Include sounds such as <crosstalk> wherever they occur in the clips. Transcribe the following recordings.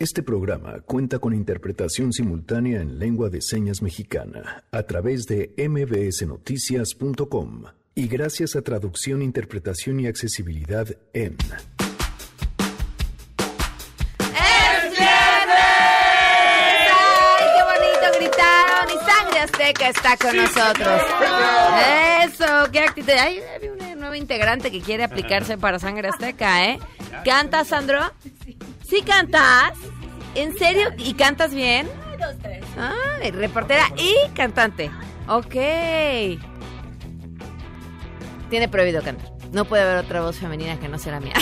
Este programa cuenta con interpretación simultánea en lengua de señas mexicana a través de mbsnoticias.com y gracias a traducción, interpretación y accesibilidad en... ¡Ay, qué bonito gritaron! Y Sangre Azteca está con nosotros. Eso, qué actitud. Ay, hay una nueva integrante que quiere aplicarse para Sangre Azteca, ¿eh? ¿Cantas, Sandro? ¿Sí cantas? ¿En serio? ¿Y cantas bien? Dos, tres. Ay, reportera y cantante. Ok. Tiene prohibido cantar. No puede haber otra voz femenina que no sea la mía.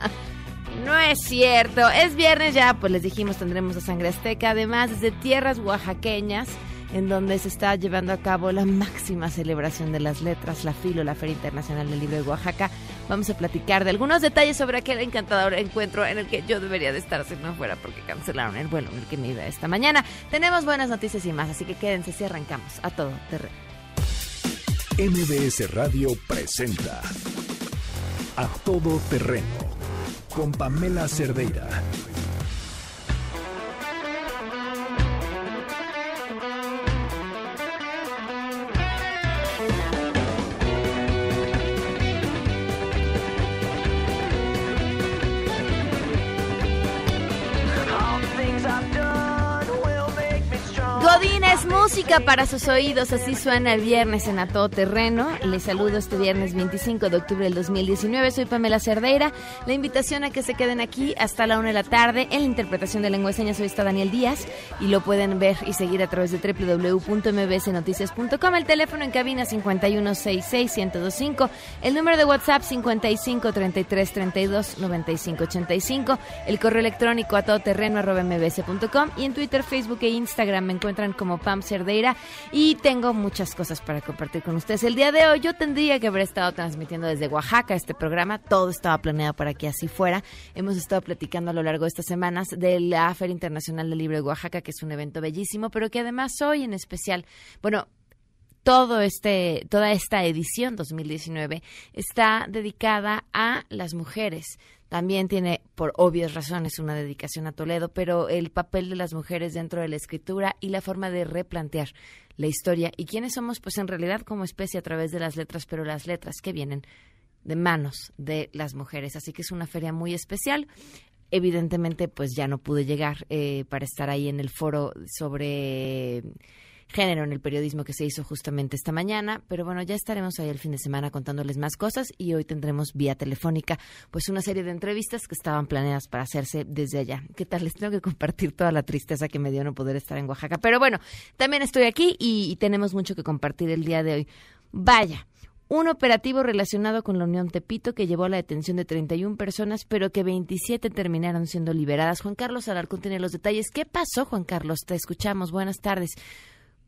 <laughs> no es cierto. Es viernes ya, pues les dijimos tendremos a Sangre Azteca. Además, desde tierras oaxaqueñas, en donde se está llevando a cabo la máxima celebración de las letras, la FILO, la Feria Internacional del Libro de Oaxaca. Vamos a platicar de algunos detalles sobre aquel encantador encuentro en el que yo debería de estar si no fuera porque cancelaron el vuelo en el que me iba esta mañana. Tenemos buenas noticias y más, así que quédense si arrancamos a todo terreno. MBS Radio presenta A Todo Terreno con Pamela Cerdeira. Godines, música para sus oídos, así suena el viernes en A Todo Terreno. Les saludo este viernes 25 de octubre del 2019, soy Pamela Cerdeira. La invitación a que se queden aquí hasta la una de la tarde en la interpretación de lengua de señas. Hoy está Daniel Díaz y lo pueden ver y seguir a través de www.mbsnoticias.com. El teléfono en cabina 5166125, el número de WhatsApp 5533329585, el correo electrónico a todoterreno.mbs.com y en Twitter, Facebook e Instagram me encuentran como Pam Cerdeira y tengo muchas cosas para compartir con ustedes. El día de hoy yo tendría que haber estado transmitiendo desde Oaxaca este programa, todo estaba planeado para que así fuera. Hemos estado platicando a lo largo de estas semanas de la Feria Internacional del Libro de Oaxaca, que es un evento bellísimo, pero que además hoy en especial, bueno, todo este, toda esta edición 2019 está dedicada a las mujeres. También tiene, por obvias razones, una dedicación a Toledo, pero el papel de las mujeres dentro de la escritura y la forma de replantear la historia y quiénes somos, pues en realidad como especie a través de las letras, pero las letras que vienen de manos de las mujeres. Así que es una feria muy especial. Evidentemente, pues ya no pude llegar eh, para estar ahí en el foro sobre género en el periodismo que se hizo justamente esta mañana, pero bueno, ya estaremos ahí el fin de semana contándoles más cosas y hoy tendremos vía telefónica pues una serie de entrevistas que estaban planeadas para hacerse desde allá. ¿Qué tal? Les tengo que compartir toda la tristeza que me dio no poder estar en Oaxaca, pero bueno, también estoy aquí y, tenemos mucho que compartir el día de hoy. Vaya, un operativo relacionado con la Unión Tepito que llevó a la detención de 31 personas, pero que 27 terminaron siendo liberadas. Juan Carlos Alarcón tiene los detalles. ¿Qué pasó, Juan Carlos? Te escuchamos. Buenas tardes.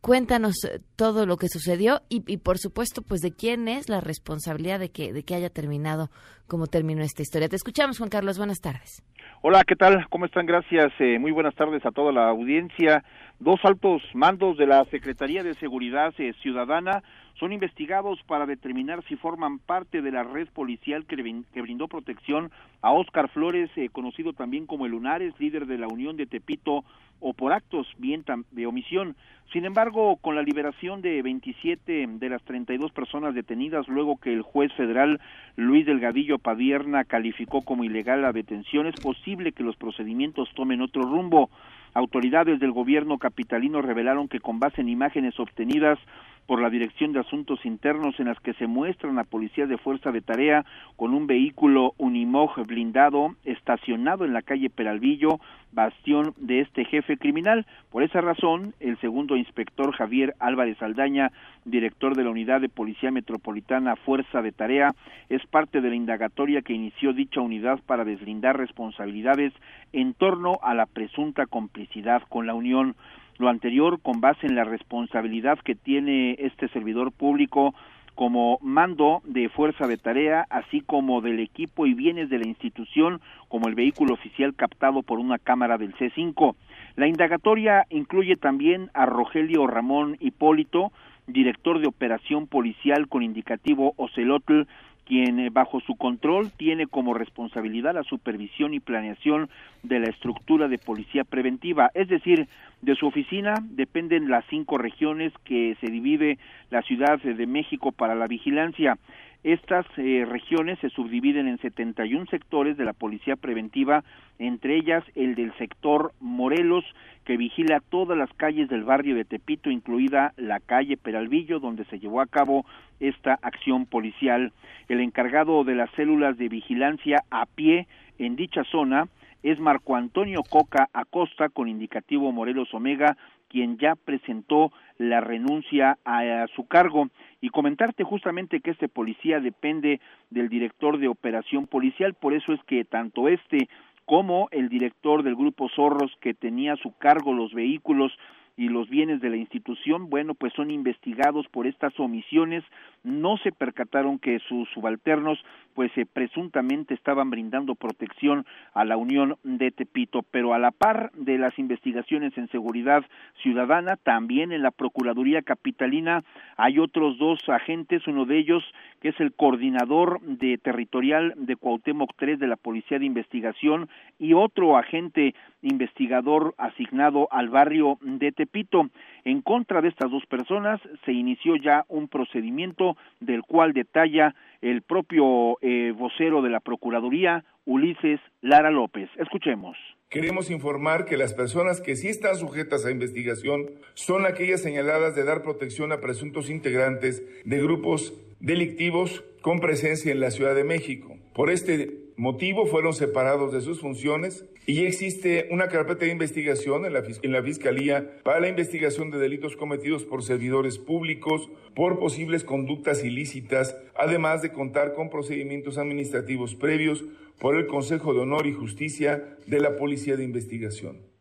Cuéntanos eh, todo lo que sucedió y, por supuesto, pues de quién es la responsabilidad de que, de que haya terminado como terminó esta historia. Te escuchamos, Juan Carlos. Buenas tardes. Hola, ¿qué tal? ¿Cómo están? Gracias. Eh, muy buenas tardes a toda la audiencia. Dos altos mandos de la Secretaría de Seguridad eh, Ciudadana son investigados para determinar si forman parte de la red policial que, que brindó protección a Óscar Flores, eh, conocido también como el Lunares, líder de la Unión de Tepito, o por actos bien de omisión. Sin embargo, con la liberación de 27 de las 32 personas detenidas luego que el juez federal Luis Delgadillo Padierna calificó como ilegal la detención, es posible que los procedimientos tomen otro rumbo. Autoridades del gobierno capitalino revelaron que con base en imágenes obtenidas por la Dirección de Asuntos Internos en las que se muestran a policías de fuerza de tarea con un vehículo Unimog blindado estacionado en la calle Peralvillo, bastión de este jefe criminal. Por esa razón, el segundo inspector Javier Álvarez Aldaña, director de la Unidad de Policía Metropolitana Fuerza de Tarea, es parte de la indagatoria que inició dicha unidad para deslindar responsabilidades en torno a la presunta complicidad con la Unión lo anterior con base en la responsabilidad que tiene este servidor público como mando de fuerza de tarea, así como del equipo y bienes de la institución, como el vehículo oficial captado por una cámara del C5. La indagatoria incluye también a Rogelio Ramón Hipólito, director de operación policial con indicativo Ocelotl, quien eh, bajo su control tiene como responsabilidad la supervisión y planeación de la estructura de policía preventiva, es decir, de su oficina dependen las cinco regiones que se divide la Ciudad de México para la vigilancia. Estas eh, regiones se subdividen en 71 sectores de la policía preventiva, entre ellas el del sector Morelos, que vigila todas las calles del barrio de Tepito, incluida la calle Peralvillo, donde se llevó a cabo esta acción policial. El encargado de las células de vigilancia a pie en dicha zona es Marco Antonio Coca Acosta, con indicativo Morelos Omega, quien ya presentó la renuncia a, su cargo. Y comentarte justamente que este policía depende del director de operación policial, por eso es que tanto este como el director del grupo Zorros que tenía a su cargo los vehículos y los bienes de la institución, bueno, pues son investigados por estas omisiones, no se percataron que sus subalternos pues eh, presuntamente estaban brindando protección a la Unión de Tepito, pero a la par de las investigaciones en seguridad ciudadana, también en la Procuraduría Capitalina hay otros dos agentes, uno de ellos que es el coordinador de territorial de Cuauhtémoc III de la Policía de Investigación y otro agente investigador asignado al barrio de Tepito. En contra de estas dos personas se inició ya un procedimiento del cual detalla el propio eh, vocero de la Procuraduría, Ulises Lara López. Escuchemos. Queremos informar que las personas que sí están sujetas a investigación son aquellas señaladas de dar protección a presuntos integrantes de grupos delictivos con presencia en la Ciudad de México. Por este motivo fueron separados de sus funciones y existe una carpeta de investigación en la, Fiscalía para la investigación de delitos cometidos por servidores públicos por posibles conductas ilícitas, además de contar con procedimientos administrativos previos por el Consejo de Honor y Justicia de la Policía de Investigación.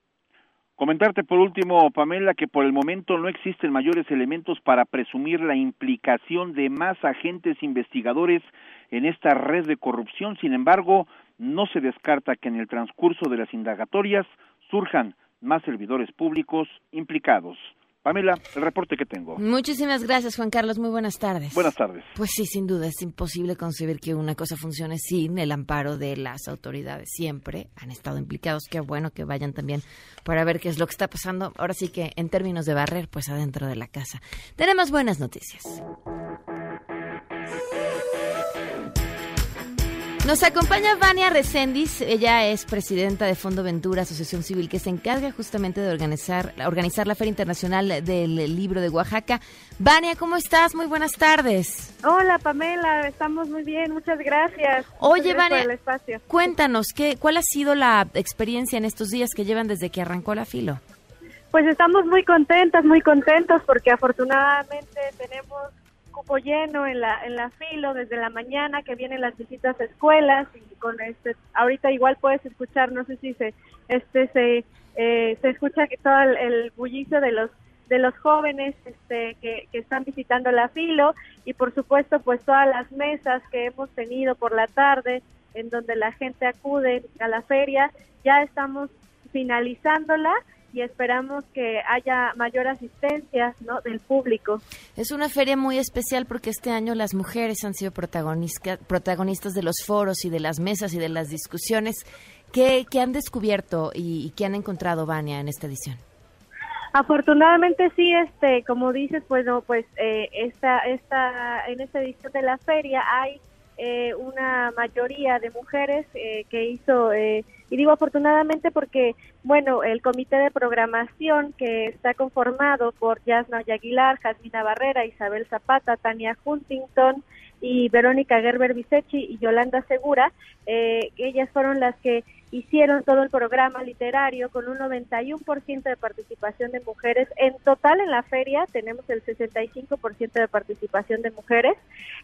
Comentarte por último, Pamela, que por el momento no existen mayores elementos para presumir la implicación de más agentes investigadores en esta red de corrupción. Sin embargo, no se descarta que en el transcurso de las indagatorias surjan más servidores públicos implicados. Pamela, el reporte que tengo. Muchísimas gracias, Juan Carlos. Muy buenas tardes. Buenas tardes. Pues sí, sin duda, es imposible concebir que una cosa funcione sin el amparo de las autoridades. Siempre han estado implicados. Qué bueno que vayan también para ver qué es lo que está pasando. Ahora sí que en términos de barrer, pues adentro de la casa. Tenemos buenas noticias. Nos acompaña Vania Recendis, ella es presidenta de Fondo Ventura, asociación civil que se encarga justamente de organizar, organizar la Feria Internacional del Libro de Oaxaca. Vania, ¿cómo estás? Muy buenas tardes. Hola Pamela, estamos muy bien, muchas gracias. Oye Vania, cuéntanos, ¿qué, ¿cuál ha sido la experiencia en estos días que llevan desde que arrancó la filo? Pues estamos muy contentas, muy contentos porque afortunadamente tenemos lleno en la en la filo desde la mañana que vienen las visitas a escuelas y con este ahorita igual puedes escuchar no sé si se este se eh, se escucha que todo el, bullicio de los de los jóvenes este, que, que están visitando la filo y por supuesto pues todas las mesas que hemos tenido por la tarde en donde la gente acude a la feria ya estamos finalizándola y esperamos que haya mayor asistencia ¿no? del público. Es una feria muy especial porque este año las mujeres han sido protagonistas, protagonistas de los foros y de las mesas y de las discusiones. ¿Qué, han descubierto y, qué han encontrado, Vania, en esta edición? Afortunadamente sí, este, como dices, bueno, pues eh, esta, esta, en esta edición de la feria hay eh, una mayoría de mujeres eh, que hizo, eh, y digo afortunadamente porque, bueno, el comité de programación que está conformado por Yasna Aguilar, Jasmina Barrera, Isabel Zapata, Tania Huntington y Verónica Gerber Bisechi y Yolanda Segura, ellas fueron las que hicieron todo el programa literario con un 91% de participación de mujeres. En total en la feria tenemos el 65% de participación de mujeres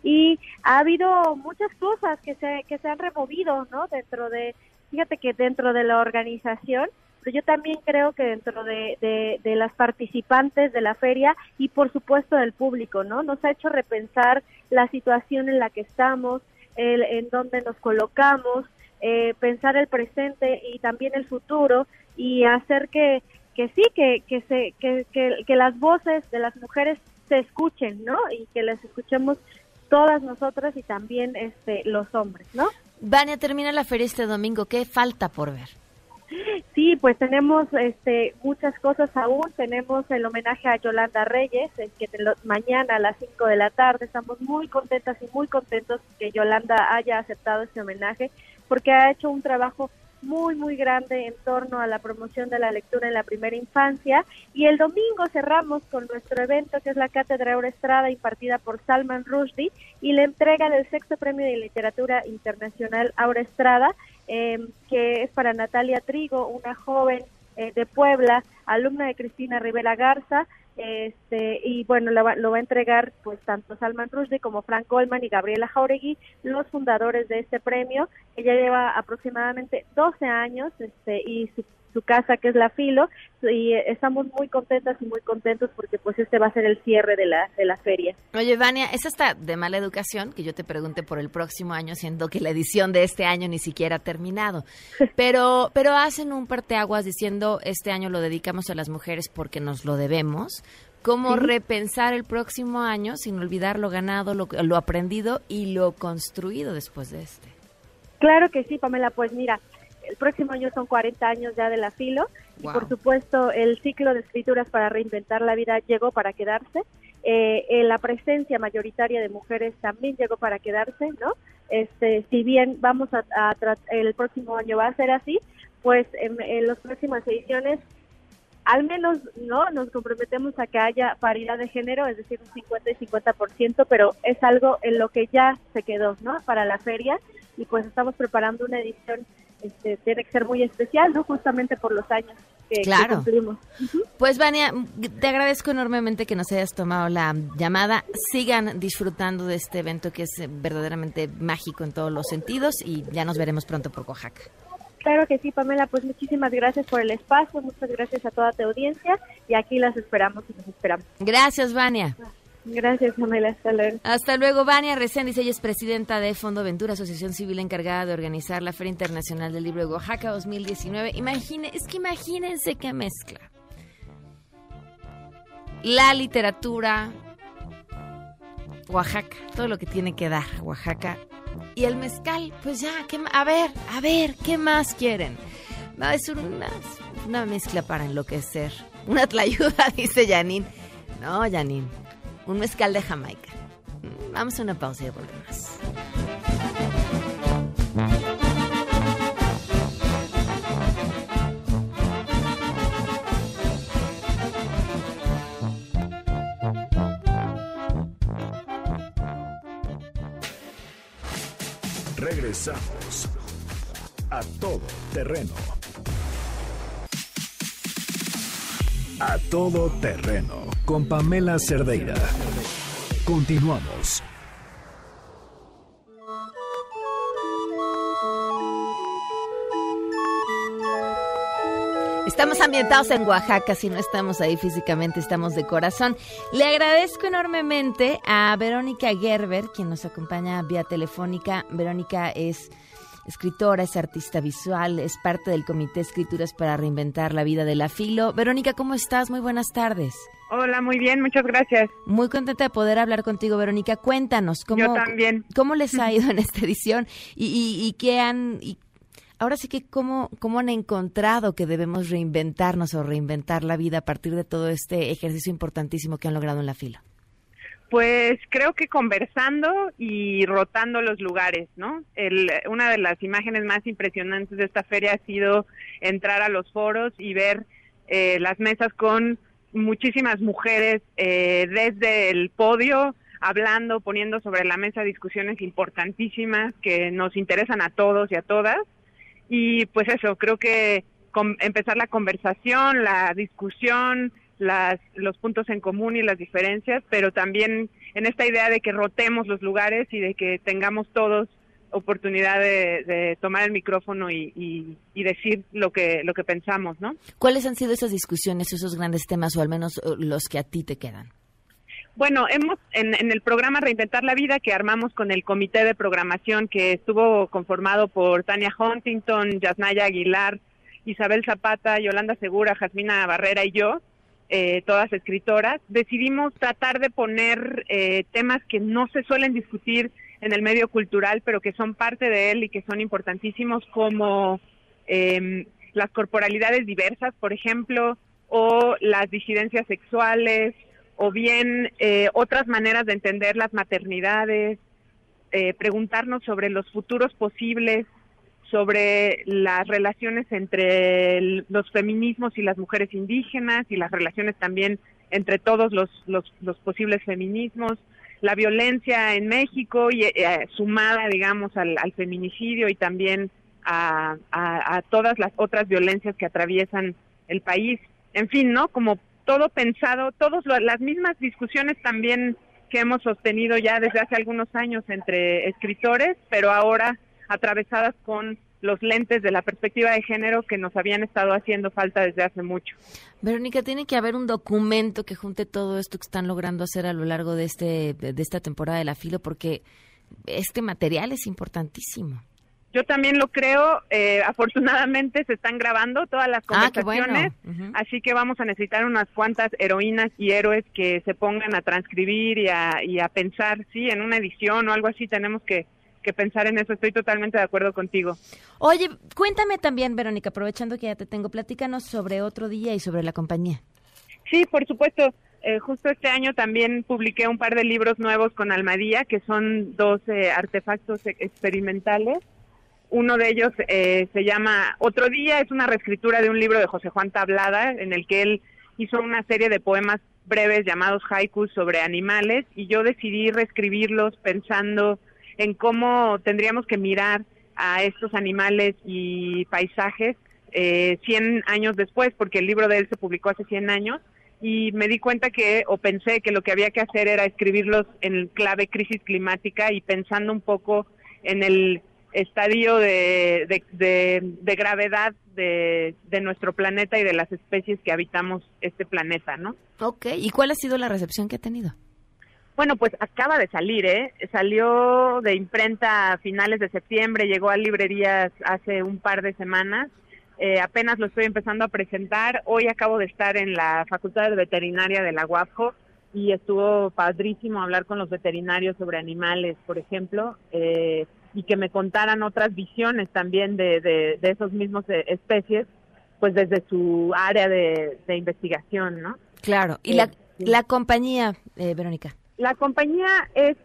y ha habido muchas cosas que se, que se han removido, ¿no? Dentro de, fíjate que dentro de la organización, pero yo también creo que dentro de, de, las participantes de la feria y por supuesto del público, ¿no? Nos ha hecho repensar la situación en la que estamos, el, en dónde nos colocamos, eh, pensar el presente y también el futuro y hacer que, que sí, que, que, se, que, que, las voces de las mujeres se escuchen, ¿no? Y que las escuchemos todas nosotras y también este los hombres, ¿no? Vania, termina la feria este domingo. ¿Qué falta por ver? Sí, pues tenemos este, muchas cosas aún. Tenemos el homenaje a Yolanda Reyes, que mañana a las 5 de la tarde. Estamos muy contentas y muy contentos que Yolanda haya aceptado este homenaje porque ha hecho un trabajo muy, muy grande en torno a la promoción de la lectura en la primera infancia. Y el domingo cerramos con nuestro evento, que es la Cátedra Estrada impartida por Salman Rushdie, y la entrega del sexto premio de literatura internacional Aura Estrada, eh, que es para Natalia Trigo, una joven eh, de Puebla, alumna de Cristina Rivera Garza, este y bueno lo va, lo va a entregar pues tanto Salman Rushdie como Frank Goldman y Gabriela Jauregui los fundadores de este premio. Ella lleva aproximadamente 12 años este y su su casa que es la Filo y estamos muy contentas y muy contentos porque pues este va a ser el cierre de la, de la feria. Oye, Vania, es hasta de mala educación que yo te pregunte por el próximo año, siendo que la edición de este año ni siquiera ha terminado. <laughs> Pero, pero hacen un parteaguas diciendo este año lo dedicamos a las mujeres porque nos lo debemos. ¿Cómo repensar el próximo año sin olvidar lo ganado, lo, lo aprendido y lo construido después de este? Claro que sí, Pamela. Pues mira, el próximo año son 40 años ya de la filo y por supuesto el ciclo de escrituras para reinventar la vida llegó para quedarse. Eh, eh, la presencia mayoritaria de mujeres también llegó para quedarse, ¿no? Este, si bien vamos a, el próximo año va a ser así, pues en, en las próximas ediciones al menos no nos comprometemos a que haya paridad de género, es decir, un 50 y 50%, pero es algo en lo que ya se quedó, ¿no? Para la feria y pues estamos preparando una edición este, tiene que ser muy especial, ¿no? Justamente por los años que, claro. cumplimos. Pues Vania, te agradezco enormemente que nos hayas tomado la llamada. Sigan disfrutando de este evento que es verdaderamente mágico en todos los sentidos y ya nos veremos pronto por Oaxaca. Claro que sí, Pamela, pues muchísimas gracias por el espacio, muchas gracias a toda tu audiencia y aquí las esperamos y nos esperamos. Gracias, Vania. Gracias, Pamela. Hasta luego. Hasta luego, Vania Reséndiz. Ella es presidenta de Fondo Ventura, asociación civil encargada de organizar la Feria Internacional del Libro de Oaxaca 2019. Imagine, es que imagínense qué mezcla. La literatura, Oaxaca, todo lo que tiene que dar Oaxaca. Y el mezcal, pues ya, a ver, a ver, ¿qué más quieren? Ser una, una mezcla para enloquecer. Una tlayuda, <laughs> dice Janine. No, Janine un mezcal de Jamaica. Vamos a una pausa y volvemos. Regresamos a todo terreno. A todo terreno con Pamela Cerdeira. Continuamos. Estamos ambientados en Oaxaca, si no estamos ahí físicamente, estamos de corazón. Le agradezco enormemente a Verónica Gerber, quien nos acompaña vía telefónica. Verónica es escritora, es artista visual, es parte del Comité Escrituras para Reinventar la Vida de la Filo. Verónica, ¿cómo estás? Muy buenas tardes. Hola, muy bien, muchas gracias. Muy contenta de poder hablar contigo, Verónica. Cuéntanos, ¿cómo, también. ¿cómo les ha ido <laughs> en esta edición y, y, qué han... Y ahora sí que cómo, cómo han encontrado que debemos reinventarnos o reinventar la vida a partir de todo este ejercicio importantísimo que han logrado en la Filo. Pues creo que conversando y rotando los lugares, ¿no? El, una de las imágenes más impresionantes de esta feria ha sido entrar a los foros y ver eh, las mesas con muchísimas mujeres eh, desde el podio hablando, poniendo sobre la mesa discusiones importantísimas que nos interesan a todos y a todas. Y pues eso, creo que empezar la conversación, la discusión, las, los puntos en común y las diferencias, pero también en esta idea de que rotemos los lugares y de que tengamos todos oportunidad de, tomar el micrófono y, decir lo que lo que pensamos, ¿no? ¿Cuáles han sido esas discusiones, esos grandes temas, o al menos uh, los que a ti te quedan? Bueno, hemos en, en, el programa Reinventar la Vida que armamos con el comité de programación que estuvo conformado por Tania Huntington, Yasnaya Aguilar, Isabel Zapata, Yolanda Segura, Jasmina Barrera y yo, eh, todas escritoras, decidimos tratar de poner eh, temas que no se suelen discutir en el medio cultural, pero que son parte de él y que son importantísimos, como em, las corporalidades diversas, por ejemplo, o las disidencias sexuales, o bien eh, otras maneras de entender las maternidades, preguntarnos sobre los futuros posibles sobre las relaciones entre los feminismos y las mujeres indígenas y las relaciones también entre todos los, los, posibles feminismos, la violencia en México y eh, sumada, digamos, al, feminicidio y también a, a, todas las otras violencias que atraviesan el país. En fin, ¿no? Como todo pensado, todas las mismas discusiones también que hemos sostenido ya desde hace algunos años entre escritores, pero ahora atravesadas con los lentes de la perspectiva de género que nos habían estado haciendo falta desde hace mucho. Verónica, tiene que haber un documento que junte todo esto que están logrando hacer a lo largo de este de esta temporada de la filo porque este material es importantísimo. Yo también lo creo. Eh, afortunadamente se están grabando todas las ah, conversaciones, así que vamos a necesitar unas cuantas heroínas y héroes que se pongan a transcribir y a, y a pensar, sí, en una edición o algo así. Tenemos que que pensar en eso. Estoy totalmente de acuerdo contigo. Oye, cuéntame también, Verónica, aprovechando que ya te tengo, platícanos sobre otro día y sobre la compañía. Sí, por supuesto. Eh, justo este año también publiqué un par de libros nuevos con Almadía, que son dos eh, artefactos e-, experimentales. Uno de ellos eh, se llama Otro Día, es una reescritura de un libro de José Juan Tablada, en el que él hizo una serie de poemas breves llamados haikus sobre animales y yo decidí reescribirlos pensando en cómo tendríamos que mirar a estos animales y paisajes eh, 100 años después, porque el libro de él se publicó hace 100 años, y me di cuenta que, o pensé que lo que había que hacer era escribirlos en clave crisis climática y pensando un poco en el estadio de, de, gravedad de, de, nuestro planeta y de las especies que habitamos este planeta, ¿no? Ok, ¿y cuál ha sido la recepción que ha tenido? Bueno, pues acaba de salir, ¿eh? Salió de imprenta a finales de septiembre, llegó a librerías hace un par de semanas. Eh, apenas lo estoy empezando a presentar. Hoy acabo de estar en la Facultad de Veterinaria de la UAPJO y estuvo padrísimo hablar con los veterinarios sobre animales, por ejemplo, eh, y que me contaran otras visiones también de, de, esos mismos eh, especies, pues desde su área de, investigación, ¿no? Claro. ¿Y la, la compañía, Verónica? La compañía es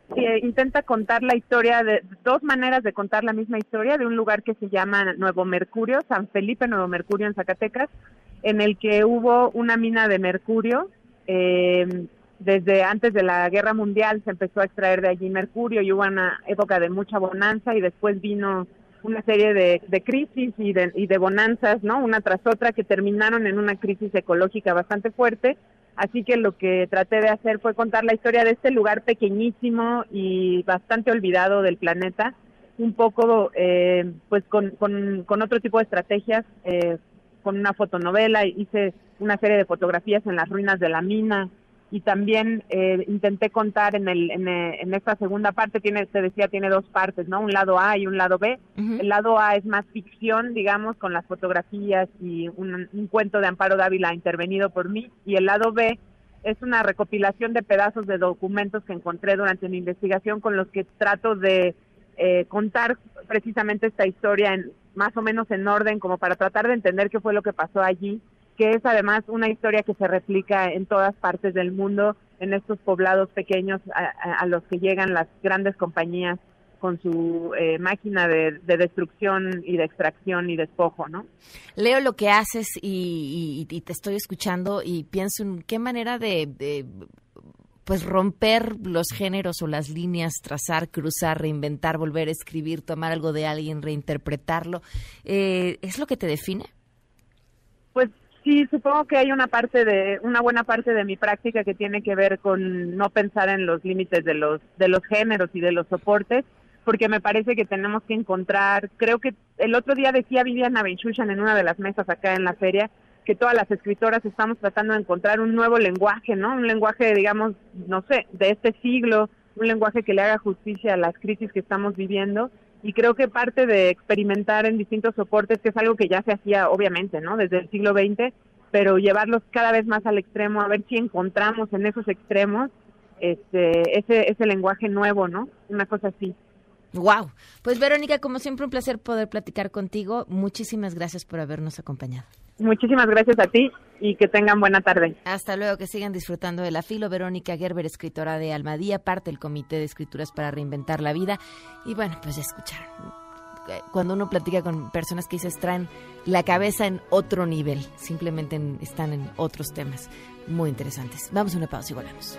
intenta contar la historia de dos maneras de contar la misma historia de un lugar que se llama Nuevo Mercurio, San Felipe Nuevo Mercurio en Zacatecas, en el que hubo una mina de mercurio. Eh, desde antes de la Guerra Mundial se empezó a extraer de allí mercurio y hubo una época de mucha bonanza y después vino una serie de, de crisis y de, y de bonanzas, ¿no? Una tras otra que terminaron en una crisis ecológica bastante fuerte Así que lo que traté de hacer fue contar la historia de este lugar pequeñísimo y bastante olvidado del planeta, un poco eh, pues con, con, otro tipo de estrategias, eh, con una fotonovela, hice una serie de fotografías en las ruinas de la mina, y también eh, intenté contar en, el, eh, en, esta segunda parte, tiene, te decía, tiene dos partes, ¿no? Un lado A y un lado B. El lado A es más ficción, digamos, con las fotografías y un, cuento de Amparo Dávila intervenido por mí, y el lado B es una recopilación de pedazos de documentos que encontré durante mi investigación con los que trato de eh, contar precisamente esta historia en más o menos en orden, como para tratar de entender qué fue lo que pasó allí que es además una historia que se replica en todas partes del mundo, en estos poblados pequeños a, los que llegan las grandes compañías con su eh, máquina de, destrucción y de extracción y despojo, ¿no? Leo lo que haces y, te estoy escuchando y pienso en qué manera de, pues romper los géneros o las líneas, trazar, cruzar, reinventar, volver a escribir, tomar algo de alguien, reinterpretarlo, eh, ¿es lo que te define? Sí, supongo que hay una parte de una buena parte de mi práctica que tiene que ver con no pensar en los límites de los de los géneros y de los soportes, porque me parece que tenemos que encontrar, creo que el otro día decía Viviana Benchushan en una de las mesas acá en la feria que todas las escritoras estamos tratando de encontrar un nuevo lenguaje, ¿no? Un lenguaje, digamos, no sé, de este siglo, un lenguaje que le haga justicia a las crisis que estamos viviendo y creo que parte de experimentar en distintos soportes, que es algo que ya se hacía obviamente, ¿no? Desde el siglo XX, pero llevarlos cada vez más al extremo, a ver si encontramos en esos extremos este, ese, ese lenguaje nuevo, ¿no? Una cosa así. Wow. Pues Verónica, como siempre un placer poder platicar contigo. Muchísimas gracias por habernos acompañado. Muchísimas gracias a ti y que tengan buena tarde. Hasta luego, que sigan disfrutando de la filo. Verónica Gerber, escritora de Almadía, parte del Comité de Escrituras para Reinventar la Vida. Y bueno, pues ya escucharon. Cuando uno platica con personas que dices traen la cabeza en otro nivel, simplemente están en otros temas muy interesantes. Vamos a una pausa y volvemos.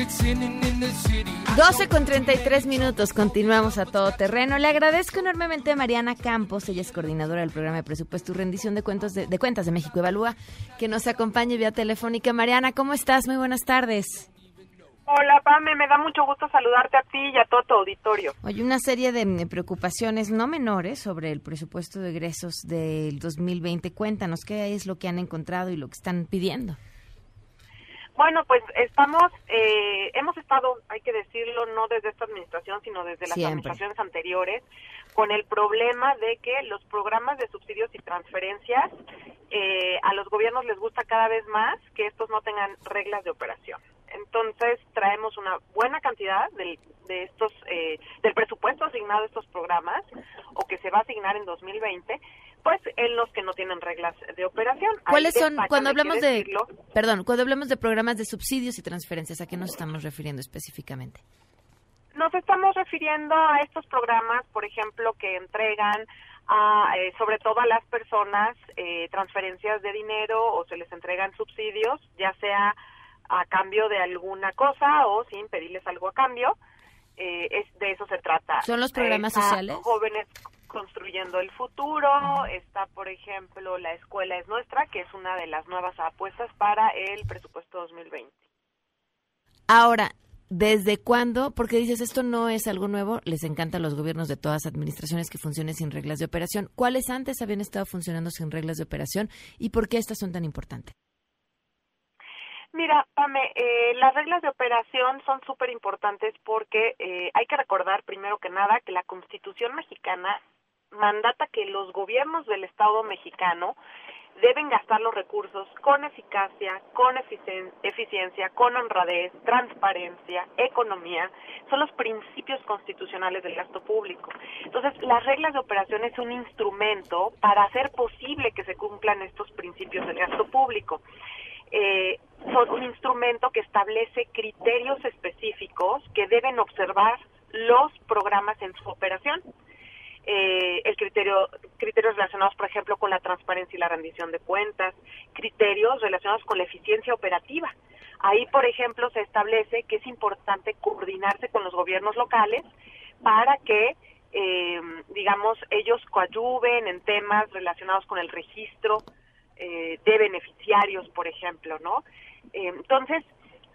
12 con 33 minutos, continuamos a todo terreno. Le agradezco enormemente a Mariana Campos, ella es coordinadora del programa de presupuesto y rendición de, cuentos de, cuentas de México Evalúa, que nos acompañe vía telefónica. Mariana, ¿cómo estás? Muy buenas tardes. Hola, Pame, me da mucho gusto saludarte a ti y a todo tu auditorio. Hay una serie de preocupaciones no menores sobre el presupuesto de egresos del 2020. Cuéntanos qué es lo que han encontrado y lo que están pidiendo. Bueno, pues estamos, eh, hemos estado, hay que decirlo, no desde esta administración, sino desde las administraciones anteriores, con el problema de que los programas de subsidios y transferencias eh, a los gobiernos les gusta cada vez más que estos no tengan reglas de operación. Entonces traemos una buena cantidad de, de estos eh, del presupuesto asignado a estos programas o que se va a asignar en 2020 pues en los que no tienen reglas de operación. ¿Cuáles son, cuando hablamos de, perdón, cuando hablamos de programas de subsidios y transferencias, a qué nos estamos refiriendo específicamente? Nos estamos refiriendo a estos programas, por ejemplo, que entregan a, eh, sobre todo a las personas eh, transferencias de dinero o se les entregan subsidios, ya sea a cambio de alguna cosa o sin pedirles algo a cambio. Eh, es, de eso se trata. ¿Son los programas sociales? Jóvenes construyendo el futuro, está por ejemplo la escuela es nuestra, que es una de las nuevas apuestas para el presupuesto 2020. Ahora, ¿desde cuándo? Porque dices esto no es algo nuevo, les encanta a los gobiernos de todas administraciones que funcionen sin reglas de operación. ¿Cuáles antes habían estado funcionando sin reglas de operación y por qué estas son tan importantes? Mira, Pame, eh, las reglas de operación son súper importantes porque eh, hay que recordar primero que nada que la Constitución mexicana mandata que los gobiernos del Estado mexicano deben gastar los recursos con eficacia, con eficiencia, con honradez, transparencia, economía. Son los principios constitucionales del gasto público. Entonces, las reglas de operación es un instrumento para hacer posible que se cumplan estos principios del gasto público. Eh, son un instrumento que establece criterios específicos que deben observar los programas en su operación eh, el criterio, criterios relacionados, por ejemplo, con la transparencia y la rendición de cuentas, criterios relacionados con la eficiencia operativa. Ahí, por ejemplo, se establece que es importante coordinarse con los gobiernos locales para que, eh, digamos, ellos coadyuven en temas relacionados con el registro eh, de beneficiarios, por ejemplo, ¿no? Eh, entonces,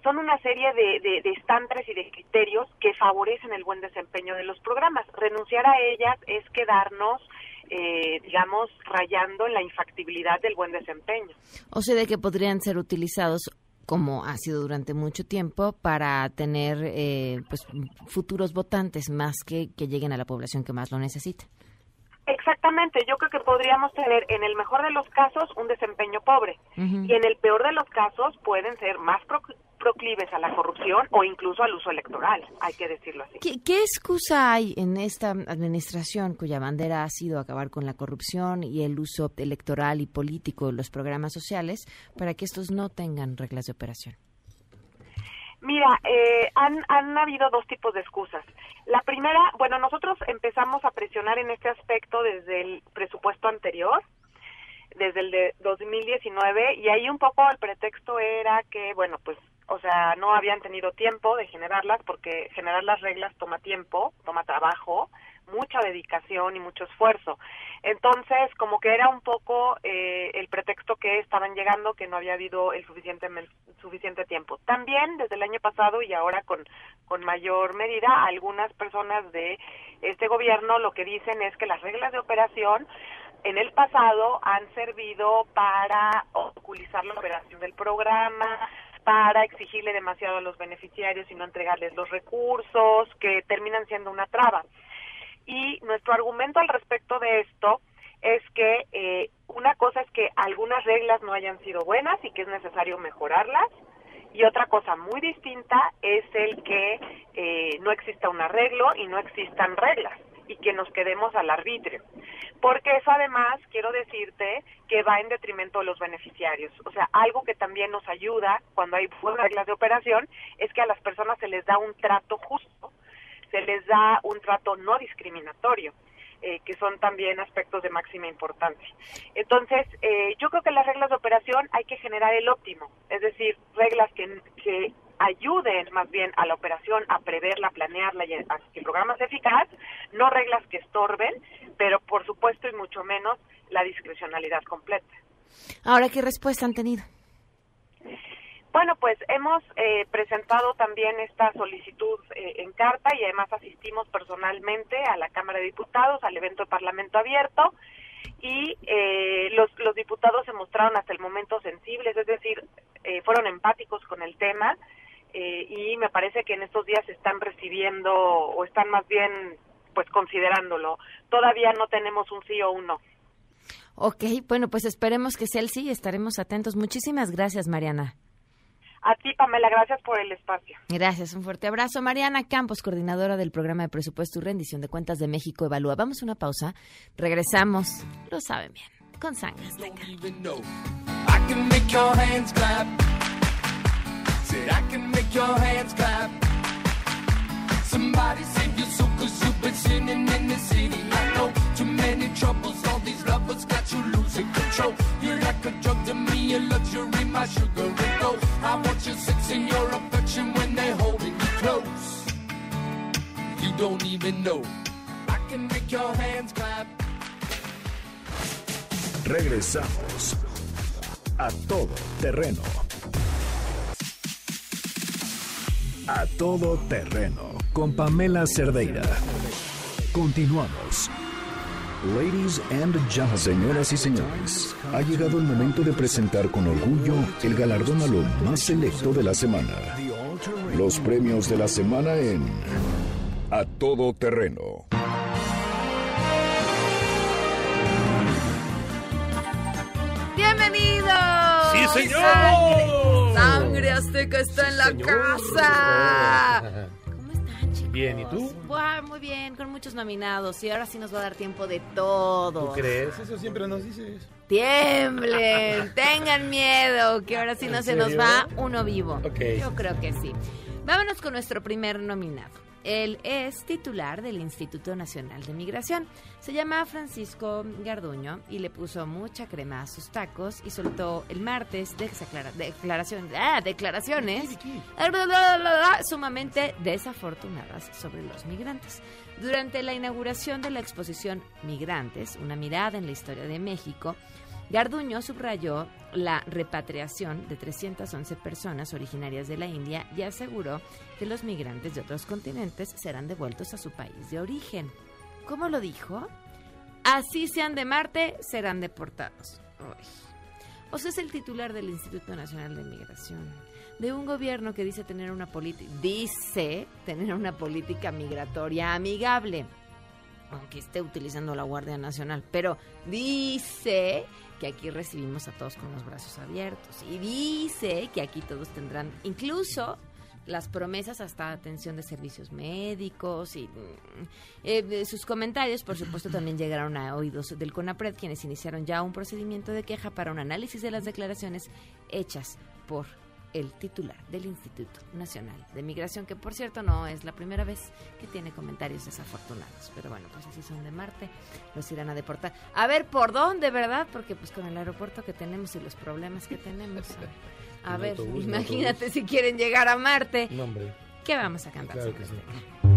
son una serie de, de, estándares y de criterios que favorecen el buen desempeño de los programas. Renunciar a ellas es quedarnos eh, digamos, rayando en la infactibilidad del buen desempeño. O sea, de que podrían ser utilizados como ha sido durante mucho tiempo, para tener eh, pues, futuros votantes más que, que lleguen a la población que más lo necesite. Exactamente, yo creo que podríamos tener en el mejor de los casos un desempeño pobre y en el peor de los casos pueden ser más proclives a la corrupción o incluso al uso electoral, hay que decirlo así. ¿Qué, excusa hay en esta administración cuya bandera ha sido acabar con la corrupción y el uso electoral y político de los programas sociales para que estos no tengan reglas de operación? Mira, eh, han, han habido dos tipos de excusas. La primera, bueno, nosotros empezamos a presionar en este aspecto desde el anterior, desde el de 2019, y ahí un poco el pretexto era que, bueno, pues, o sea, no habían tenido tiempo de generarlas porque generar las reglas toma tiempo, toma trabajo, mucha dedicación y mucho esfuerzo. Entonces, como que era un poco eh, el pretexto que estaban llegando, que no había habido el suficiente, suficiente tiempo. También desde el año pasado y ahora con, con mayor medida, algunas personas de este gobierno lo que dicen es que las reglas de operación en el pasado han servido para oculizar la operación del programa, para exigirle demasiado a los beneficiarios y no entregarles los recursos, que terminan siendo una traba. Y nuestro argumento al respecto de esto es que eh, una cosa es que algunas reglas no hayan sido buenas y que es necesario mejorarlas. Y otra cosa muy distinta es el que eh, no exista un arreglo y no existan reglas y que nos quedemos al arbitrio. Porque eso además, quiero decirte, que va en detrimento de los beneficiarios. O sea, algo que también nos ayuda cuando hay reglas de operación es que a las personas se les da un trato justo se les da un trato no discriminatorio. Eh, que son también aspectos de máxima importancia. Entonces, eh, yo creo que las reglas de operación hay que generar el óptimo, es decir, reglas que, que ayuden más bien a la operación a preverla, planearla y a que el programa sea eficaz, no reglas que estorben, pero por supuesto y mucho menos la discrecionalidad completa. Ahora, ¿qué respuesta han tenido? Bueno, pues hemos eh, presentado también esta solicitud eh, en carta y además asistimos personalmente a la Cámara de Diputados, al evento de Parlamento Abierto y eh, los, los diputados se mostraron hasta el momento sensibles, es decir, fueron empáticos con el tema y me parece que en estos días están recibiendo o están más bien pues considerándolo. Todavía no tenemos un sí o un no. Ok, bueno, pues esperemos que sea el sí, estaremos atentos. Muchísimas gracias, Mariana. A ti, Pamela, gracias por el espacio. Gracias, un fuerte abrazo. Mariana Campos, coordinadora del programa de presupuesto y rendición de cuentas de México Evalúa. Vamos a una pausa, regresamos, lo saben bien, con sangre. Somebody save your me, a luxury, my sugar and gold. I want your sex and your affection when they're holding you close. You don't even know. I can make your hands clap. Regresamos a todo terreno. A todo terreno con Pamela Cerdeira. Continuamos. Ladies and gentlemen, señoras y señores, ha llegado el momento de presentar con orgullo el galardón a lo más selecto de la semana. Los premios de la semana en A Todo Terreno. ¡Bienvenidos! ¡Sí, señor! Sangre, Azteca está en la casa. Bien, ¿y tú? muy bien, con muchos nominados. Y ahora sí nos va a dar tiempo de todo. ¿Tú crees? Eso siempre nos dices. Tiemblen, <laughs> tengan miedo, que ahora sí no se nos va uno vivo. Yo creo que sí. Vámonos con nuestro primer nominado. Él es titular del Instituto Nacional de Migración. Se llama Francisco Garduño y le puso mucha crema a sus tacos y soltó el martes declaración, ah, declaraciones sumamente desafortunadas sobre los migrantes. Durante la inauguración de la exposición Migrantes, una mirada en la historia de México, Garduño subrayó la repatriación de 311 personas originarias de la India y aseguró que los migrantes de otros continentes serán devueltos a su país de origen. ¿Cómo lo dijo? Así sean de Marte, serán deportados. O sea, es el titular del Instituto Nacional de Migración, de un gobierno que dice tener una política, dice tener una política migratoria amigable, aunque esté utilizando la Guardia Nacional, pero dice que aquí recibimos a todos con los brazos abiertos. Y dice que aquí todos tendrán incluso las promesas hasta atención de servicios médicos y mm, eh, sus comentarios, por supuesto, también llegaron a oídos del CONAPRED, quienes iniciaron ya un procedimiento de queja para un análisis de las declaraciones hechas por el titular del Instituto Nacional de Migración, que por cierto no es la primera vez que tiene comentarios desafortunados. Pero bueno, pues así son de Marte, los irán a deportar. A ver, ¿por dónde, verdad? Porque pues con el aeropuerto que tenemos y los problemas que tenemos. <laughs> A, ver, autobús, imagínate si quieren llegar a Marte. No. ¿Qué vamos a cantar? Claro que sí.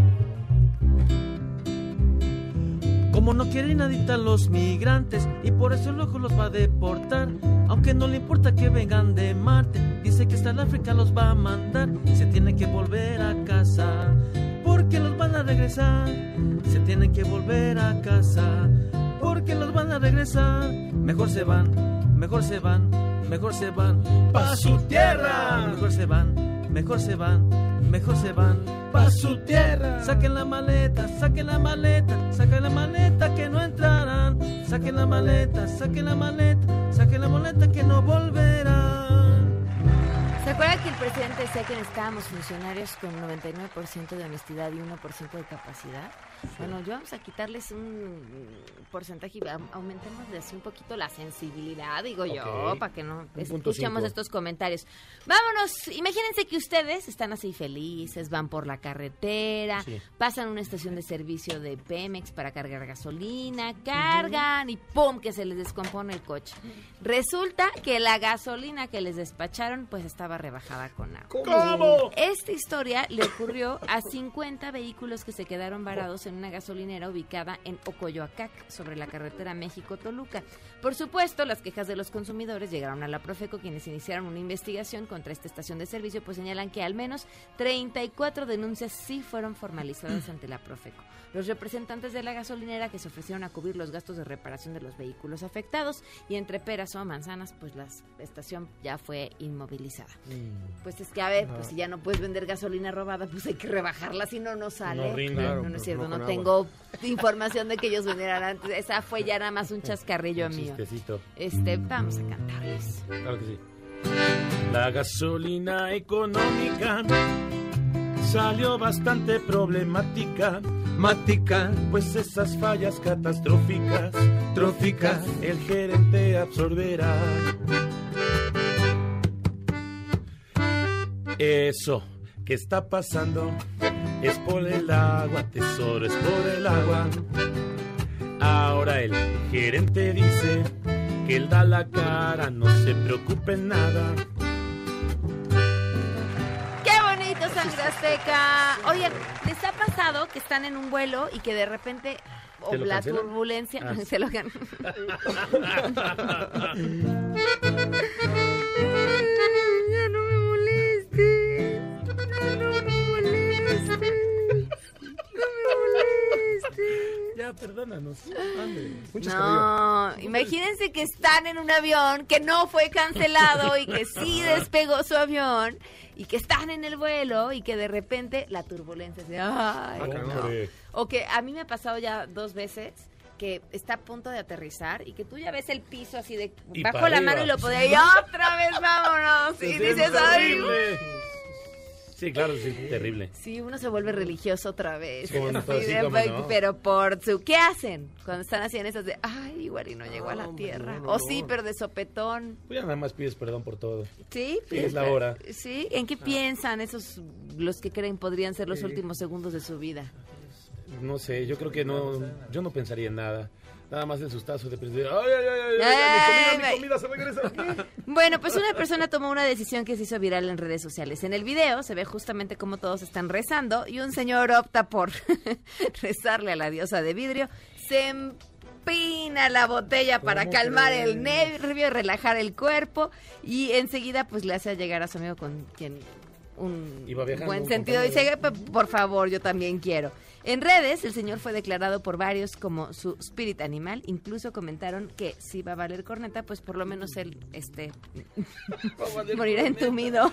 Como no quieren nadita los migrantes y por eso el ojo los va a deportar. Aunque no le importa que vengan de Marte, dice que hasta el África los va a mandar. Se tienen que volver a casa, porque los van a regresar. Se tienen que volver a casa, porque los van a regresar. Mejor se van, mejor se van, mejor se van pa su tierra. Mejor se van, mejor se van, mejor se van pa su tierra. Saquen la maleta, saquen la maleta, saquen la maleta que no entrarán. Saquen la maleta, saquen la maleta, saquen la maleta que no volverán. ¿Se acuerdan que el presidente decía que necesitábamos funcionarios con 99% de honestidad y 1% de capacidad? Bueno, yo vamos a quitarles un porcentaje y am- aumentémosle así un poquito la sensibilidad, digo yo, para que no cinco. estos comentarios. Vámonos, imagínense que ustedes están así felices, van por la carretera, Sí. pasan una estación de servicio de Pemex para cargar gasolina, cargan y ¡pum! que se les descompone el coche. Resulta que la gasolina que les despacharon pues estaba rebajada con agua. ¿Cómo? Esta historia le ocurrió a 50 vehículos que se quedaron varados en una gasolinera ubicada en Ocoyoacac, sobre la carretera México-Toluca. Por supuesto, las quejas de los consumidores llegaron a la Profeco, quienes iniciaron una investigación contra esta estación de servicio, pues señalan que al menos 34 denuncias sí fueron formalizadas ante la Profeco. Los representantes de la gasolinera que se ofrecieron a cubrir los gastos de reparación de los vehículos afectados y entre peras o manzanas, pues la estación ya fue inmovilizada. Pues es que, a ver, pues si ya no puedes vender gasolina robada, pues hay que rebajarla, si no, no sale. No rinde. No, Claro, no es cierto, no no, tengo información de que ellos vendieran antes. Esa fue ya nada más un chascarrillo Un mío. chistecito. Este, vamos a cantarles. Claro que sí. La gasolina económica salió bastante problemática, Mática, pues esas fallas catastróficas, trófica, el gerente absorberá. Eso que está pasando es por el agua, tesoro, es por el agua. Ahora el gerente dice que él da la cara, no se preocupe nada. ¡Qué bonito, Sangre Azteca! Oye, ¿les ha pasado que están en un vuelo y que de repente... O ¿Te lo la turbulencia... Ah. <laughs> Se lo gan- <laughs> <laughs> Ya no me molestes. No me molestes. No me molestes. Ya, perdónanos. Ande. No, imagínense que están en un avión que no fue cancelado y que sí <laughs> despegó su avión y que están en el vuelo y que de repente la turbulencia se ay, no. Hombre. O que a mí me ha pasado ya dos veces que está a punto de aterrizar y que tú ya ves el piso así de Y bajo la arriba. mano y lo podía y otra vez vámonos y Se siente dices ay. Sí, claro, sí, terrible. Sí, uno se vuelve religioso otra vez. Sí, bueno, como no. Pero por su... ¿Qué hacen cuando están así en esas de... Ay, igual y no llegó a la hombre, tierra. no, no, o no. sí, pero de sopetón. Tú ya nada más pides perdón por todo. ¿Sí? Sí, es la hora. ¿Sí? ¿En qué piensan esos los que creen podrían ser los últimos segundos de su vida? No sé, yo creo que no, yo no pensaría en nada. Nada más en sus tazos de ay, ay, ay, ay, Ay, mi comida, mi comida se regresa. <laughs> Bueno, pues una persona tomó una decisión que se hizo viral en redes sociales. En el video se ve justamente cómo todos están rezando y un señor opta por <laughs> rezarle a la diosa de vidrio. Se empina la botella para ¿Cómo calmar el nervio, relajar el cuerpo y enseguida pues le hace llegar a su amigo con quien un Iba viajando, buen sentido. Dice, "P- por favor, yo también quiero. En redes, el señor fue declarado por varios como su spirit animal. Incluso comentaron que si va a valer corneta, pues por lo menos él este, morirá entumido.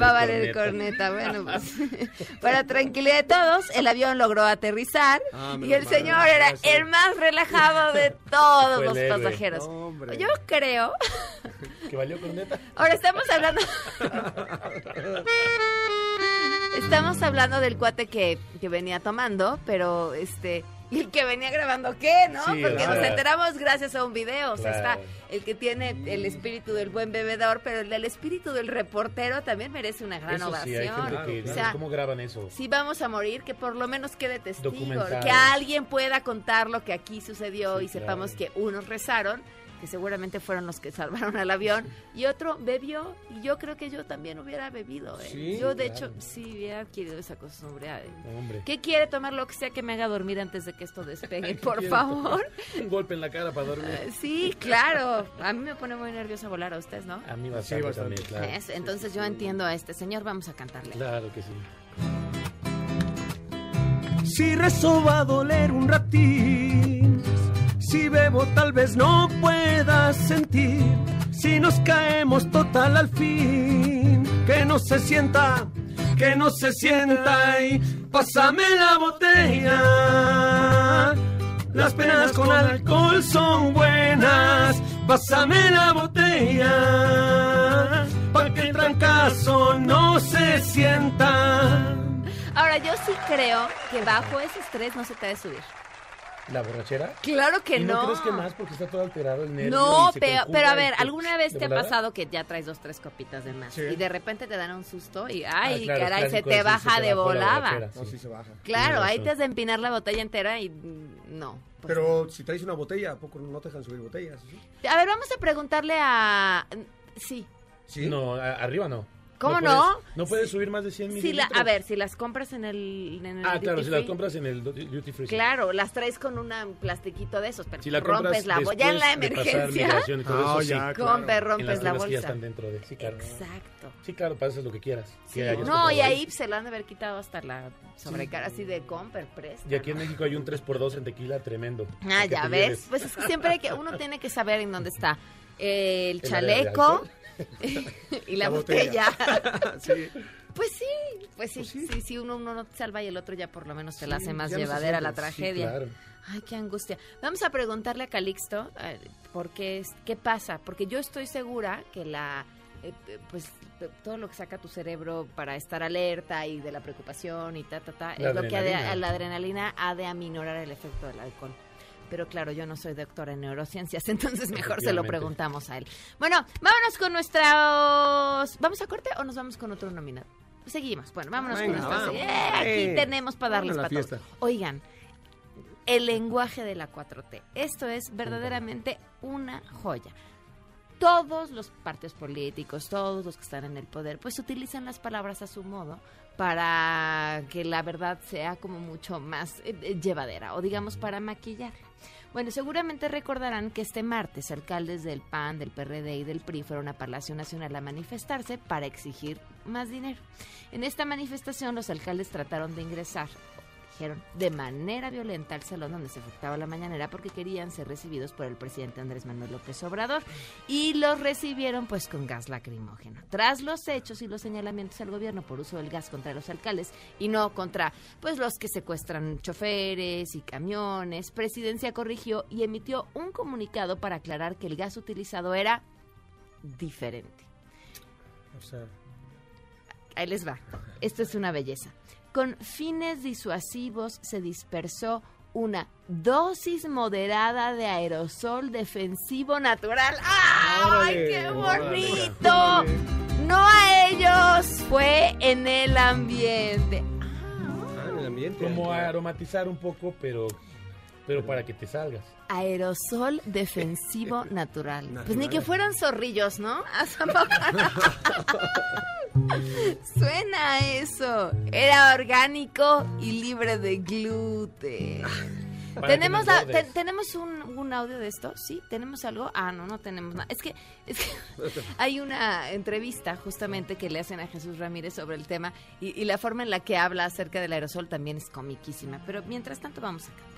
Va a valer corneta. Bueno, <laughs> pues <laughs> para tranquilidad de todos, el avión logró aterrizar Ah, y el señor era gracias. el más relajado de <laughs> todos los pasajeros. Hombre. Yo creo. ¿Que valió corneta? Ahora estamos hablando. Estamos hablando del cuate que, que venía tomando, pero este ¿Y el que venía grabando qué, no? Sí, Porque nos enteramos gracias a un video. O sea, Claro. está el que tiene el espíritu del buen bebedor, pero el del espíritu del reportero también merece una gran Eso sí, ovación. gente que o sea, ¿cómo graban eso? si vamos a morir, que por lo menos quede testigo, que alguien pueda contar lo que aquí sucedió Sí, y sepamos que unos rezaron, que seguramente fueron los que salvaron al avión, y otro bebió, y yo creo que yo también hubiera bebido. ¿eh? Sí, yo, de claro. hecho, sí hubiera adquirido esa costumbre. ¿eh? Hombre. ¿Qué quiere tomar lo que sea que me haga dormir antes de que esto despegue, <laughs> por favor? Un golpe en la cara para dormir. Eh, Sí, claro. A mí me pone muy nerviosa volar a ustedes, ¿no? A mí bastante, bastante. también, claro. Es- Entonces yo entiendo a este señor, vamos a cantarle. Claro que sí. Si rezo va a doler un ratín, si bebo tal vez no puedas sentir, si nos caemos total al fin, que no se sienta, que no se sienta y pásame la botella. Las penas con alcohol son buenas, pásame la botella, para que el trancazo no se sienta. Ahora, yo sí creo que bajo ese estrés no se te debe subir. ¿La borrachera? Claro que ¿Y no. no crees que más porque está todo alterado el nervio? No, y se pero, pero a ver, ¿alguna vez te ha pasado que ya traes dos, tres copitas de más? Sí. Y de repente te dan un susto y, ay, Ah, claro, caray, se te sí, baja se de volada. No, sí. sí se baja. Claro, ahí te has de empinar la botella entera y no. pues Pero si traes una botella, ¿a poco no te dejan subir botellas? ¿Sí? no. A ver, vamos a preguntarle a... Sí. ¿Sí? No, a- arriba no. ¿Cómo puedes- no? no puedes subir más de 100 Si mililitros. la, a ver, si las compras en el, en el Ah, claro, si las compras en el du- duty free. sí. Claro, las traes con un plastiquito de esos, pero Si la rompes la bolsa. Ya en la emergencia, y todo eso, Ah, sí. ya, En las rompes la tiendas que ya bolsa. están dentro de... Sí, claro. Exacto. Sí, claro, pasas lo que quieras. Sí, que no, y ahí se le han de haber quitado hasta la sobrecarga así de Comper, presta. Y aquí en México hay un 3x2 en tequila tremendo. Ah, ya ves. lleves. Pues es que siempre hay que, uno tiene que saber en dónde está <laughs> el chaleco. <laughs> y la, La botella. botella. <laughs> Sí. Pues sí, pues sí, Pues sí. sí, sí, uno, uno no te salva y el otro ya por lo menos te la hace más no llevadera la tragedia. claro. Ay, qué angustia. Vamos a preguntarle a Calixto eh, por qué, pasa, porque yo estoy segura que la eh, eh, pues eh, todo lo que saca tu cerebro para estar alerta y de la preocupación y ta ta ta La es lo que ha de- adrenalina. la adrenalina ha de aminorar el efecto del alcohol. Pero claro, yo no soy doctora en neurociencias, <laughs> entonces mejor se lo preguntamos a él. Bueno, vámonos con nuestros... ¿Vamos a corte o nos vamos con otro nominado? Seguimos. Bueno, vámonos Venga, con nuestros... Eh, aquí tenemos para darles para todos. Oigan, el lenguaje de la 4T. Esto es verdaderamente una joya. Todos los partidos políticos, todos los que están en el poder, pues utilizan las palabras a su modo para que la verdad sea como mucho más eh, eh, llevadera o digamos para maquillarla. Bueno, seguramente recordarán que este martes alcaldes del PAN, del PRD y del PRI fueron a Palacio Nacional a manifestarse para exigir más dinero. En esta manifestación los alcaldes trataron de ingresar de manera violenta al salón donde se efectuaba la mañanera porque querían ser recibidos por el presidente Andrés Manuel López Obrador y los recibieron pues con gas lacrimógeno. Tras los hechos y los señalamientos al gobierno por uso del gas contra los alcaldes y no contra pues los que secuestran choferes y camiones, Presidencia corrigió y emitió un comunicado para aclarar que el gas utilizado era diferente. O sea, Ahí les va. Esto es una belleza. Con fines disuasivos se dispersó una dosis moderada de aerosol defensivo natural. ¡Ay, qué bonito! No a ellos, fue en el ambiente. ah, en el ambiente. Como aromatizar un poco, pero, pero para que te salgas. Aerosol defensivo <laughs> natural. Pues ni que fueran zorrillos, ¿no? ¿A poco no? Suena eso. Era orgánico y libre de gluten. Para ¿Tenemos, la- te- ¿tenemos un, un audio de esto? ¿Sí? ¿Tenemos algo? Ah, no, no tenemos nada. Es que, es que <laughs> hay una entrevista justamente que le hacen a Jesús Ramírez sobre el tema y, y la forma en la que habla acerca del aerosol también es comiquísima. Pero mientras tanto vamos a cantarles.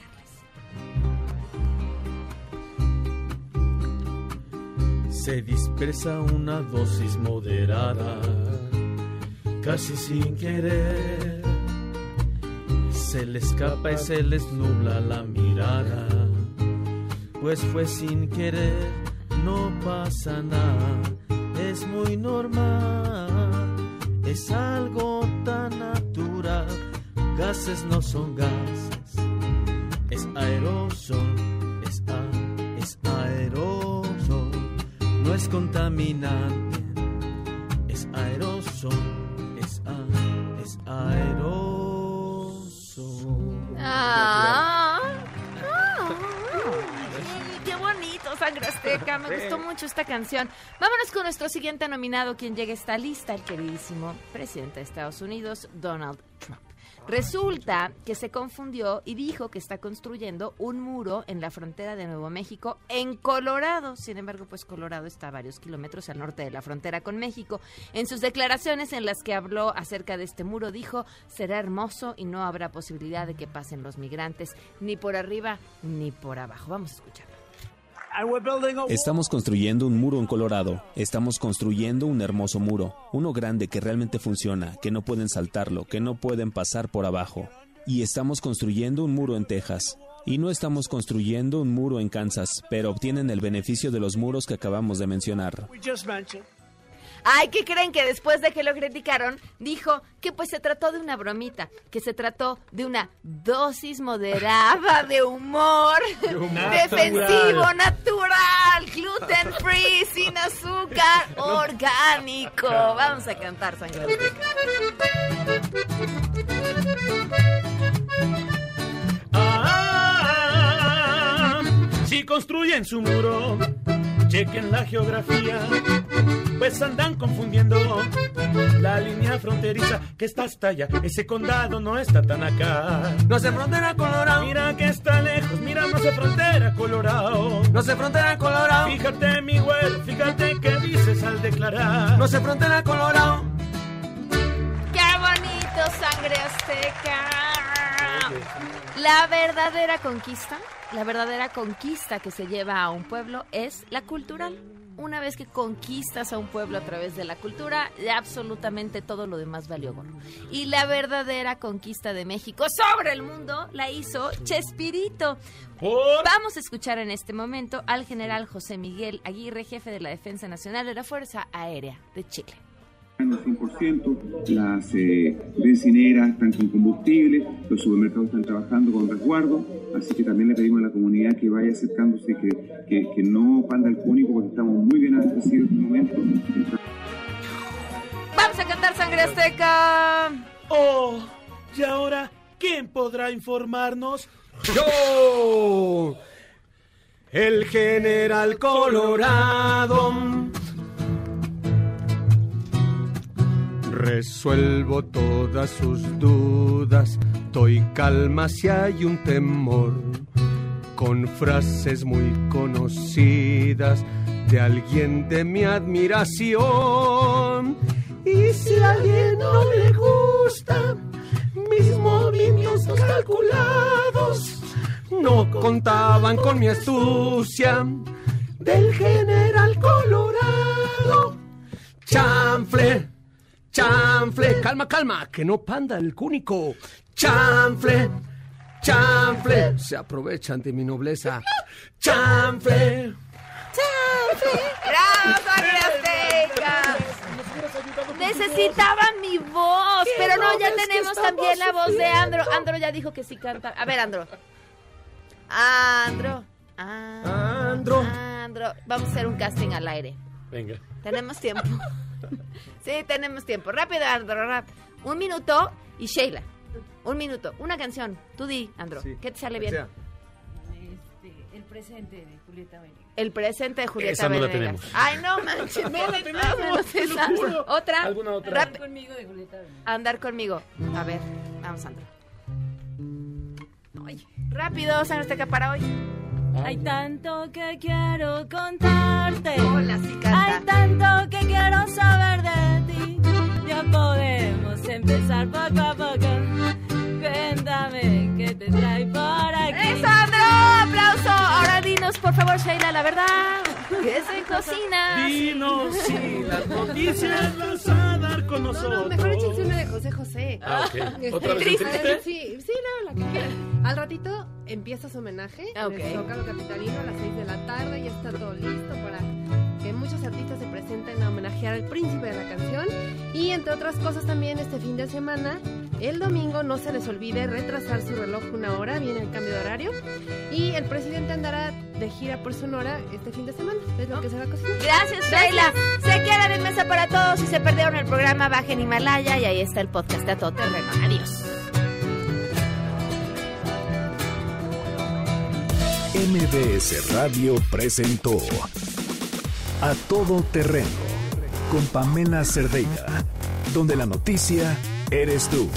Se dispersa una dosis moderada, casi sin querer. Se le escapa y se les nubla la mirada, pues fue sin querer, no pasa nada, es muy normal, es algo tan natural, gases no son gases, es aerosol, es, a, es aerosol, no es contaminante, es aerosol, es, a, es aerosol. Ah, ah, qué bonito, Sangre Azteca. Me gustó mucho esta canción. Vámonos con nuestro siguiente nominado, quien llega a esta lista, el queridísimo presidente de Estados Unidos, Donald Trump. Resulta que se confundió y dijo que está construyendo un muro en la frontera de Nuevo México en Colorado. Sin embargo, pues Colorado está a varios kilómetros al norte de la frontera con México. En sus declaraciones en las que habló acerca de este muro, dijo, será hermoso y no habrá posibilidad de que pasen los migrantes ni por arriba ni por abajo. Vamos a escucharlo. Estamos construyendo un muro en Colorado. Estamos construyendo un hermoso muro. Uno grande que realmente funciona, que no pueden saltarlo, que no pueden pasar por abajo. Y estamos construyendo un muro en Texas. Y no estamos construyendo un muro en Kansas, pero obtienen el beneficio de los muros que acabamos de mencionar. Ay, ¿qué creen que después de que lo criticaron, dijo que pues se trató de una bromita, que se trató de una dosis moderada <laughs> de humor, defensivo, natural, gluten free, sin azúcar, orgánico. Vamos a cantar, sangre. Ah, si construyen su muro, chequen la geografía, pues andan confundiendo la línea fronteriza que está hasta allá. Ese condado no está tan acá. No se frontera Colorado, Mira que está lejos, mira, no se frontera Colorado. no se frontera Colorado, Fíjate, mi güero, fíjate qué dices al declarar. no se frontera Colorado. ¡Qué bonito, sangre azteca! La verdadera conquista, la verdadera conquista que se lleva a un pueblo es la cultural. Una vez que conquistas a un pueblo a través de la cultura, absolutamente todo lo demás valió gorro. Y la verdadera conquista de México sobre el mundo la hizo Chespirito. Vamos a escuchar en este momento al general José Miguel Aguirre, jefe de la Defensa Nacional de la Fuerza Aérea de Chile. Al 100%, las eh, bencineras están con combustible, los supermercados están trabajando con resguardo, así que también le pedimos a la comunidad que vaya acercándose, que, que, que no panda el cúnico porque estamos muy bien abastecidos en este momento. Vamos a cantar Sangre Azteca. Oh, y ahora, ¿quién podrá informarnos? Yo, el general Colorado. Resuelvo todas sus dudas, doy calma si hay un temor, con frases muy conocidas de alguien de mi admiración. Y si a alguien no le gusta mis movimientos calculados, no contaban con mi astucia del general Colorado. Chanfle, chanfle, calma, calma, que no panda el cúnico. Chanfle, chanfle, se aprovechan de mi nobleza. Chanfle. ¡Bravo, Sangre Azteca! Necesitaban mi voz, pero no, ya tenemos también la voz de Andro. Andro ya dijo que sí canta. A ver, Andro. Andro. Andro. Andro. Vamos a hacer un casting al aire. Venga. Tenemos tiempo. Sí, tenemos tiempo. Rápido, Andro, rápido. Un minuto y Sheila. Un minuto. Una canción. Tú di, Andro. Sí, ¿Qué te sale bien? sea. el presente de Julieta Venegas. El presente de Julieta Esa no la Venegas. tenemos. Ay, no manches. <laughs> No la <laughs> tenemos, menos te lo esa. juro. Otra. ¿Alguna otra? Rap- conmigo de Julieta Venegas. Andar conmigo. A ver, vamos, Andro. Ay, rápido, Sangre Azteca para hoy. Hay tanto que quiero contarte. Hola, sí canta. Hay tanto que quiero saber de ti. Ya podemos empezar poco a poco. Cuéntame qué te trae por aquí. ¡Eso, Andro! ¡Aplauso! Ahora dinos, por favor, Sheila, la verdad. ¿Qué se cocina? Dinos si las noticias las a dar con nosotros. Mejor échense una de José José. Ah, ok. Este, ¿Otra vez triste. triste? Sí, sí, no, la que quieran. Al ratito empieza su homenaje Ok. en el Zócalo Capitalino a las 6 de la tarde. Ya está todo listo para que muchos artistas se presenten a homenajear al príncipe de la canción. Y entre otras cosas también este fin de semana, el domingo no se les olvide retrasar su reloj una hora, viene el cambio de horario. Y el presidente andará de gira por Sonora este fin de semana. Es lo que se va a cocinar. Gracias, Sheila. Se quedan en mesa para todos. Si se perdieron el programa, bajen Himalaya y ahí está el podcast de A Todo Terreno. Adiós. MBS Radio presentó A Todo Terreno con Pamela Cerdeira, donde la noticia eres tú.